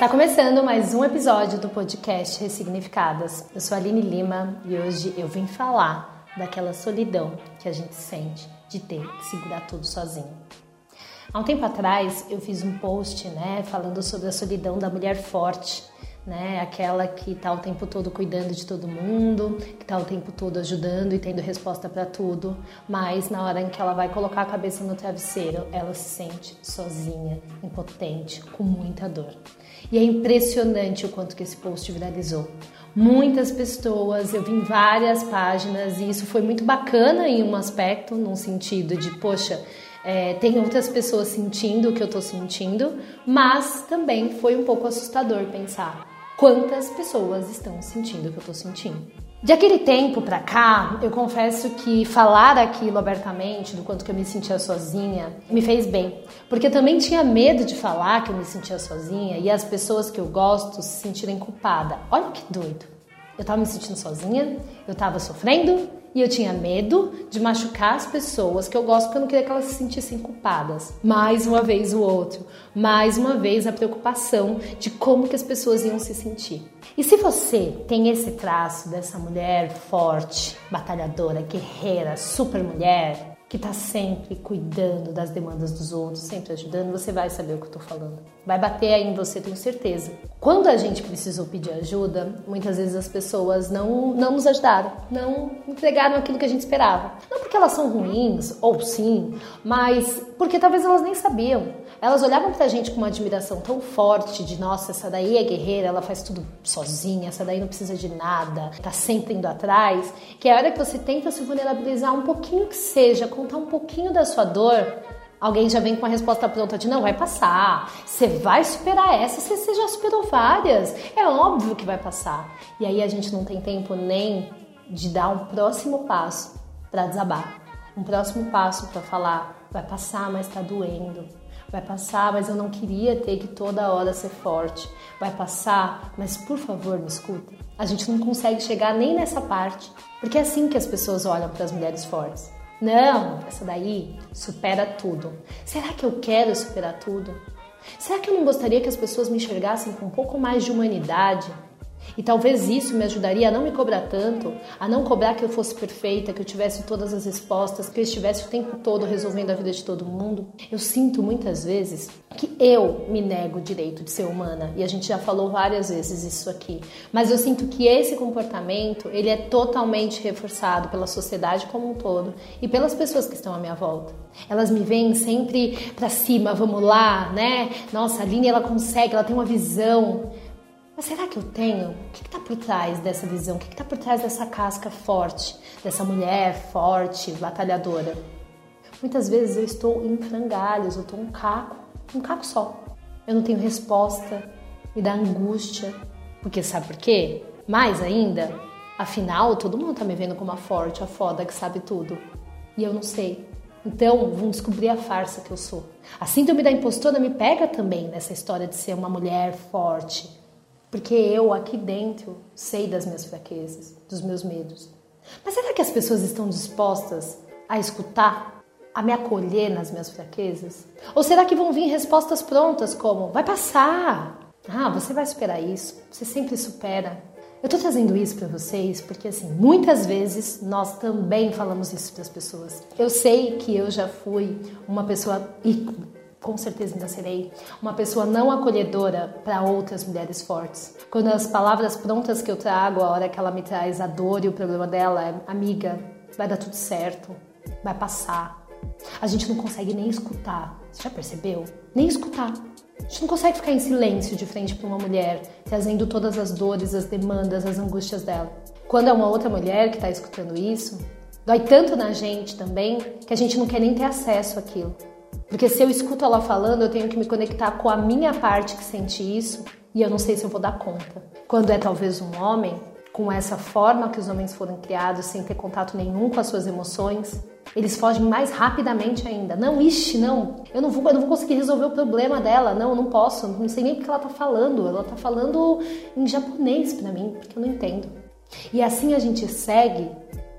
Está começando mais um episódio do podcast Ressignificadas. Eu sou a Aline Lima e hoje eu vim falar daquela solidão que a gente sente de ter que segurar tudo sozinho. Há um tempo atrás eu fiz um post, né, falando sobre a solidão da mulher forte, né, aquela que está o tempo todo cuidando de todo mundo, que está o tempo todo ajudando e tendo resposta para tudo, mas na hora em que ela vai colocar a cabeça no travesseiro, ela se sente sozinha, impotente, com muita dor. E é impressionante o quanto que esse post viralizou. Muitas pessoas, eu vi várias páginas e isso foi muito bacana em um aspecto, num sentido de, poxa, é, tem outras pessoas sentindo o que eu estou sentindo, mas também foi um pouco assustador pensar quantas pessoas estão sentindo o que eu estou sentindo. De aquele tempo para cá, eu confesso que falar aquilo abertamente, do quanto que eu me sentia sozinha, me fez bem. Porque eu também tinha medo de falar que eu me sentia sozinha e as pessoas que eu gosto se sentirem culpadas. Olha que doido. Eu tava me sentindo sozinha, eu tava sofrendo, e eu tinha medo de machucar as pessoas que eu gosto porque eu não queria que elas se sentissem culpadas. Mais uma vez o outro, mais uma vez a preocupação de como que as pessoas iam se sentir. E se você tem esse traço dessa mulher forte, batalhadora, guerreira, super mulher, que está sempre cuidando das demandas dos outros, sempre ajudando, você vai saber o que eu estou falando. Vai bater aí em você, tenho certeza. Quando a gente precisou pedir ajuda, muitas vezes as pessoas não, não nos ajudaram, não entregaram aquilo que a gente esperava. Não porque elas são ruins, ou sim, mas porque talvez elas nem sabiam. Elas olhavam pra gente com uma admiração tão forte de nossa, essa daí é guerreira, ela faz tudo sozinha, essa daí não precisa de nada, tá sempre indo atrás, que a hora que você tenta se vulnerabilizar um pouquinho que seja, contar um pouquinho da sua dor, alguém já vem com a resposta pronta de não, vai passar, você vai superar essa, você já superou várias, é óbvio que vai passar. E aí a gente não tem tempo nem de dar um próximo passo para desabar, um próximo passo para falar, vai passar, mas tá doendo Vai passar, mas eu não queria ter que toda hora ser forte. Vai passar, mas por favor me escuta. A gente não consegue chegar nem nessa parte, porque é assim que as pessoas olham para as mulheres fortes. Não, essa daí supera tudo. Será que eu quero superar tudo? Será que eu não gostaria que as pessoas me enxergassem com um pouco mais de humanidade? E talvez isso me ajudaria a não me cobrar tanto, a não cobrar que eu fosse perfeita, que eu tivesse todas as respostas, que eu estivesse o tempo todo resolvendo a vida de todo mundo. Eu sinto muitas vezes que eu me nego o direito de ser humana, e a gente já falou várias vezes isso aqui. Mas eu sinto que esse comportamento, ele é totalmente reforçado pela sociedade como um todo e pelas pessoas que estão à minha volta. Elas me veem sempre para cima, vamos lá, né? Nossa, a Aline ela consegue, ela tem uma visão. Mas será que eu tenho? O que está por trás dessa visão? O que está por trás dessa casca forte, dessa mulher forte, batalhadora? Muitas vezes eu estou em frangalhos, eu estou um caco, um caco só. Eu não tenho resposta, me dá angústia. Porque sabe por quê? Mais ainda, afinal, todo mundo está me vendo como a forte, a foda que sabe tudo. E eu não sei. Então, vão descobrir a farsa que eu sou. A síndrome da impostora me pega também nessa história de ser uma mulher forte, porque eu aqui dentro sei das minhas fraquezas, dos meus medos. Mas será que as pessoas estão dispostas a escutar, a me acolher nas minhas fraquezas? Ou será que vão vir respostas prontas como: vai passar, ah, você vai superar isso, você sempre supera. Eu tô trazendo isso para vocês porque, assim, muitas vezes nós também falamos isso para as pessoas. Eu sei que eu já fui uma pessoa com certeza ainda serei uma pessoa não acolhedora para outras mulheres fortes. Quando as palavras prontas que eu trago, a hora que ela me traz a dor e o problema dela é: amiga, vai dar tudo certo, vai passar. A gente não consegue nem escutar. Você já percebeu? Nem escutar. A gente não consegue ficar em silêncio de frente para uma mulher, trazendo todas as dores, as demandas, as angústias dela. Quando é uma outra mulher que está escutando isso, dói tanto na gente também que a gente não quer nem ter acesso àquilo. Porque se eu escuto ela falando, eu tenho que me conectar com a minha parte que sente isso e eu não sei se eu vou dar conta. Quando é talvez um homem, com essa forma que os homens foram criados, sem ter contato nenhum com as suas emoções. Eles fogem mais rapidamente ainda. Não, ixi, não. Eu não vou, eu não vou conseguir resolver o problema dela. Não, eu não posso. Não sei nem o que ela tá falando. Ela tá falando em japonês para mim, porque eu não entendo. E assim a gente segue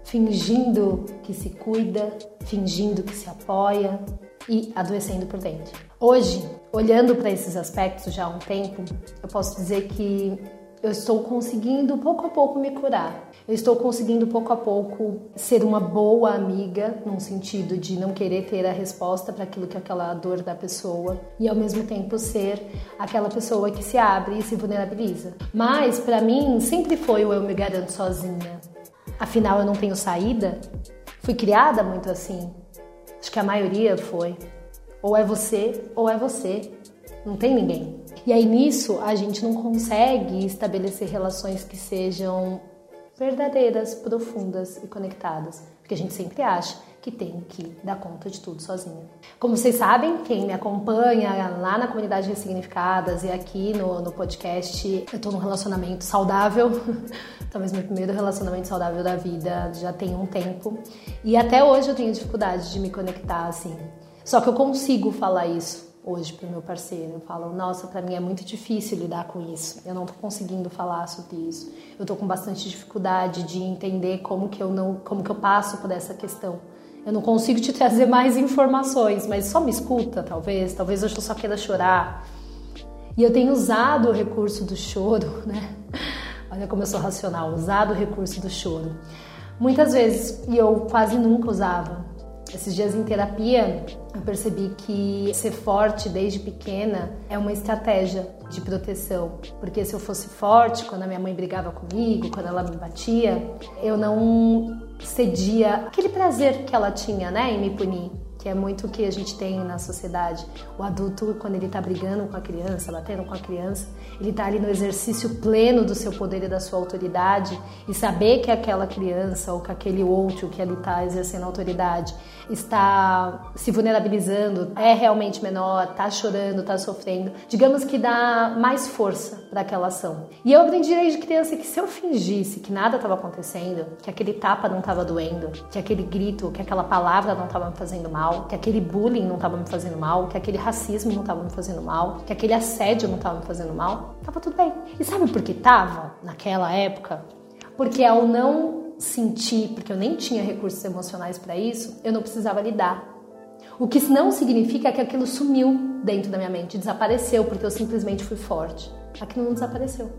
fingindo que se cuida, fingindo que se apoia e adoecendo por dentro. Hoje, olhando para esses aspectos já há um tempo, eu posso dizer que eu estou conseguindo pouco a pouco me curar. Eu estou conseguindo pouco a pouco ser uma boa amiga, num sentido de não querer ter a resposta para aquilo que é aquela dor da pessoa e ao mesmo tempo ser aquela pessoa que se abre e se vulnerabiliza. Mas para mim sempre foi o eu me garanto sozinha. Afinal eu não tenho saída. Fui criada muito assim. Acho que a maioria foi. Ou é você ou é você. Não tem ninguém. E aí nisso a gente não consegue estabelecer relações que sejam verdadeiras, profundas e conectadas, porque a gente sempre acha que tem que dar conta de tudo sozinha. Como vocês sabem, quem me acompanha lá na comunidade Ressignificadas e aqui no, no podcast, eu tô num relacionamento saudável, talvez meu primeiro relacionamento saudável da vida, já tem um tempo, e até hoje eu tenho dificuldade de me conectar assim. Só que eu consigo falar isso hoje para o meu parceiro. Falo, nossa, para mim é muito difícil lidar com isso. Eu não estou conseguindo falar sobre isso. Eu estou com bastante dificuldade de entender como que eu não, como que eu passo por essa questão. Eu não consigo te trazer mais informações, mas só me escuta, talvez. Talvez eu só queira chorar. E eu tenho usado o recurso do choro, né? Olha como eu sou racional, usado o recurso do choro. Muitas vezes, e eu quase nunca usava, esses dias em terapia, eu percebi que ser forte desde pequena é uma estratégia de proteção. Porque se eu fosse forte, quando a minha mãe brigava comigo, quando ela me batia, eu não cedia aquele prazer que ela tinha, né, em me punir que é muito o que a gente tem na sociedade. O adulto, quando ele está brigando com a criança, batendo com a criança, ele está ali no exercício pleno do seu poder e da sua autoridade e saber que aquela criança ou que aquele outro que ele está exercendo autoridade está se vulnerabilizando, é realmente menor, está chorando, está sofrendo, digamos que dá mais força para aquela ação. E eu aprendi desde criança que se eu fingisse que nada estava acontecendo, que aquele tapa não estava doendo, que aquele grito, que aquela palavra não estava me fazendo mal, mal, que aquele bullying não estava me fazendo mal, que aquele racismo não estava me fazendo mal, que aquele assédio não estava me fazendo mal, tava tudo bem. E sabe por que tava naquela época? Porque ao não sentir, porque eu nem tinha recursos emocionais para isso, eu não precisava lidar. O que não significa que aquilo sumiu dentro da minha mente, desapareceu porque eu simplesmente fui forte. Aquilo não desapareceu.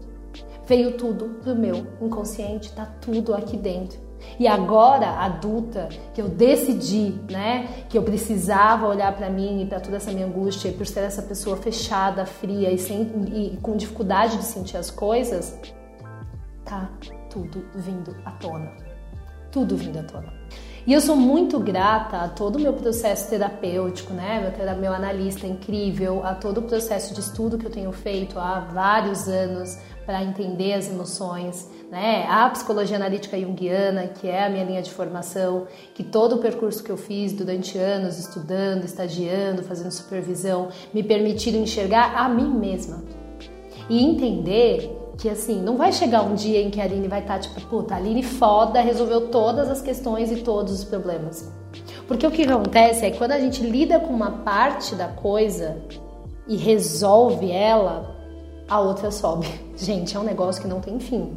Veio tudo do meu inconsciente, tá tudo aqui dentro. E agora, adulta, que eu decidi, né, que eu precisava olhar para mim e para toda essa minha angústia, e por ser essa pessoa fechada, fria e, sem, e com dificuldade de sentir as coisas, tá tudo vindo à tona. Tudo vindo à tona. E eu sou muito grata a todo o meu processo terapêutico, né? Meu, meu analista incrível, a todo o processo de estudo que eu tenho feito há vários anos para entender as emoções, né? A psicologia analítica junguiana, que é a minha linha de formação, que todo o percurso que eu fiz durante anos estudando, estagiando, fazendo supervisão, me permitiram enxergar a mim mesma e entender que assim, não vai chegar um dia em que a Aline vai estar tá, tipo, puta, a Aline foda, resolveu todas as questões e todos os problemas. Porque o que acontece é que quando a gente lida com uma parte da coisa e resolve ela, a outra sobe. Gente, é um negócio que não tem fim.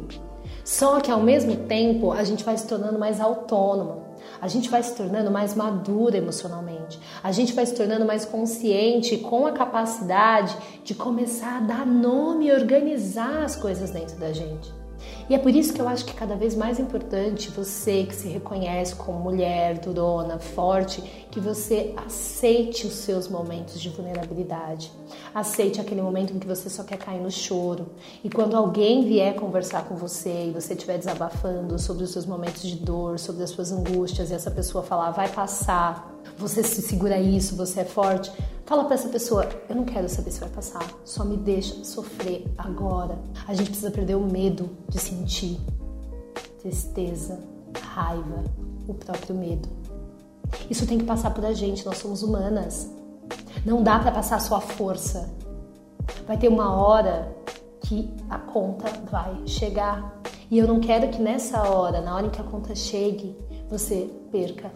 Só que ao mesmo tempo a gente vai se tornando mais autônoma, a gente vai se tornando mais madura emocionalmente, a gente vai se tornando mais consciente com a capacidade de começar a dar nome e organizar as coisas dentro da gente. E é por isso que eu acho que é cada vez mais importante você que se reconhece como mulher, durona, forte, que você aceite os seus momentos de vulnerabilidade. Aceite aquele momento em que você só quer cair no choro. E quando alguém vier conversar com você e você estiver desabafando sobre os seus momentos de dor, sobre as suas angústias, e essa pessoa falar, vai passar, você se segura isso, você é forte, Fala para essa pessoa, eu não quero saber se vai passar, só me deixa sofrer agora. A gente precisa perder o medo de sentir tristeza, raiva, o próprio medo. Isso tem que passar por a gente, nós somos humanas. Não dá para passar só a força. Vai ter uma hora que a conta vai chegar. E eu não quero que nessa hora, na hora em que a conta chegue, você perca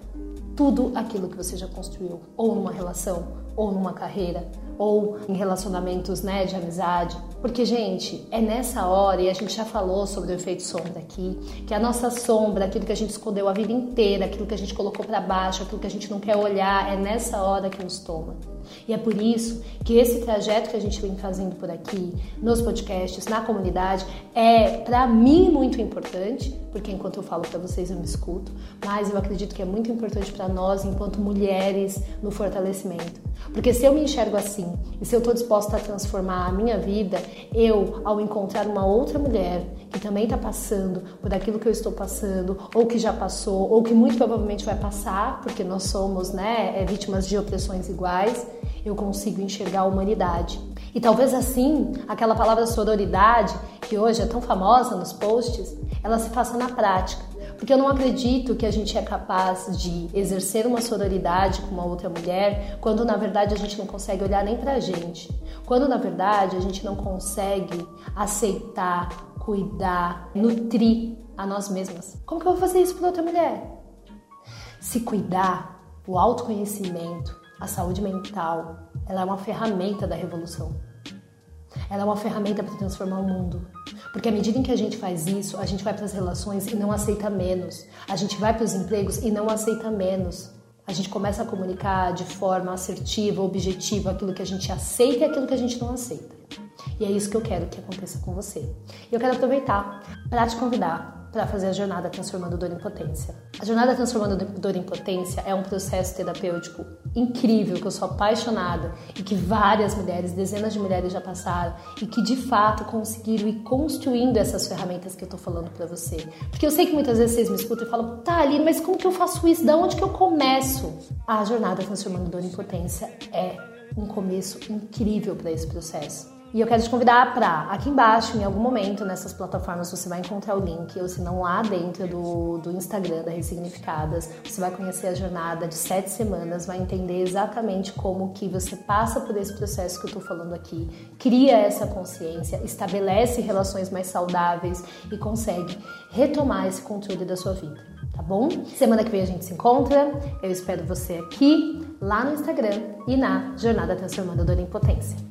tudo aquilo que você já construiu, ou numa relação, ou numa carreira, ou em relacionamentos né, de amizade. Porque, gente, é nessa hora, e a gente já falou sobre o efeito sombra aqui, que a nossa sombra, aquilo que a gente escondeu a vida inteira, aquilo que a gente colocou para baixo, aquilo que a gente não quer olhar, é nessa hora que nos toma. E é por isso que esse trajeto que a gente vem fazendo por aqui, nos podcasts, na comunidade, é para mim muito importante, porque enquanto eu falo para vocês eu me escuto, mas eu acredito que é muito importante para nós, enquanto mulheres, no fortalecimento. Porque se eu me enxergo assim, e se eu estou disposta a transformar a minha vida, eu, ao encontrar uma outra mulher que também está passando por aquilo que eu estou passando, ou que já passou, ou que muito provavelmente vai passar, porque nós somos né, é, vítimas de opressões iguais, eu consigo enxergar a humanidade. E talvez assim, aquela palavra sororidade, que hoje é tão famosa nos posts, ela se faça na prática. Porque eu não acredito que a gente é capaz de exercer uma sororidade com uma outra mulher quando na verdade a gente não consegue olhar nem pra gente. Quando na verdade a gente não consegue aceitar, cuidar, nutrir a nós mesmas. Como que eu vou fazer isso para outra mulher? Se cuidar, o autoconhecimento, a saúde mental, ela é uma ferramenta da revolução. Ela é uma ferramenta para transformar o mundo. Porque à medida em que a gente faz isso, a gente vai para as relações e não aceita menos. A gente vai para os empregos e não aceita menos. A gente começa a comunicar de forma assertiva, objetiva, aquilo que a gente aceita e aquilo que a gente não aceita. E é isso que eu quero que aconteça com você. E eu quero aproveitar para te convidar para fazer a jornada Transformando Dor em Potência. A jornada Transformando Dor em Potência é um processo terapêutico incrível que eu sou apaixonada e que várias mulheres, dezenas de mulheres já passaram e que de fato conseguiram ir construindo essas ferramentas que eu tô falando para você. Porque eu sei que muitas vezes vocês me escutam e falam, tá ali, mas como que eu faço isso? Da onde que eu começo? A jornada Transformando Dor em Potência é um começo incrível para esse processo. E eu quero te convidar para aqui embaixo, em algum momento nessas plataformas, você vai encontrar o link, ou se não lá dentro do, do Instagram da Ressignificadas, você vai conhecer a jornada de sete semanas, vai entender exatamente como que você passa por esse processo que eu estou falando aqui, cria essa consciência, estabelece relações mais saudáveis e consegue retomar esse controle da sua vida, tá bom? Semana que vem a gente se encontra, eu espero você aqui, lá no Instagram e na Jornada Transformando a Dor em Potência.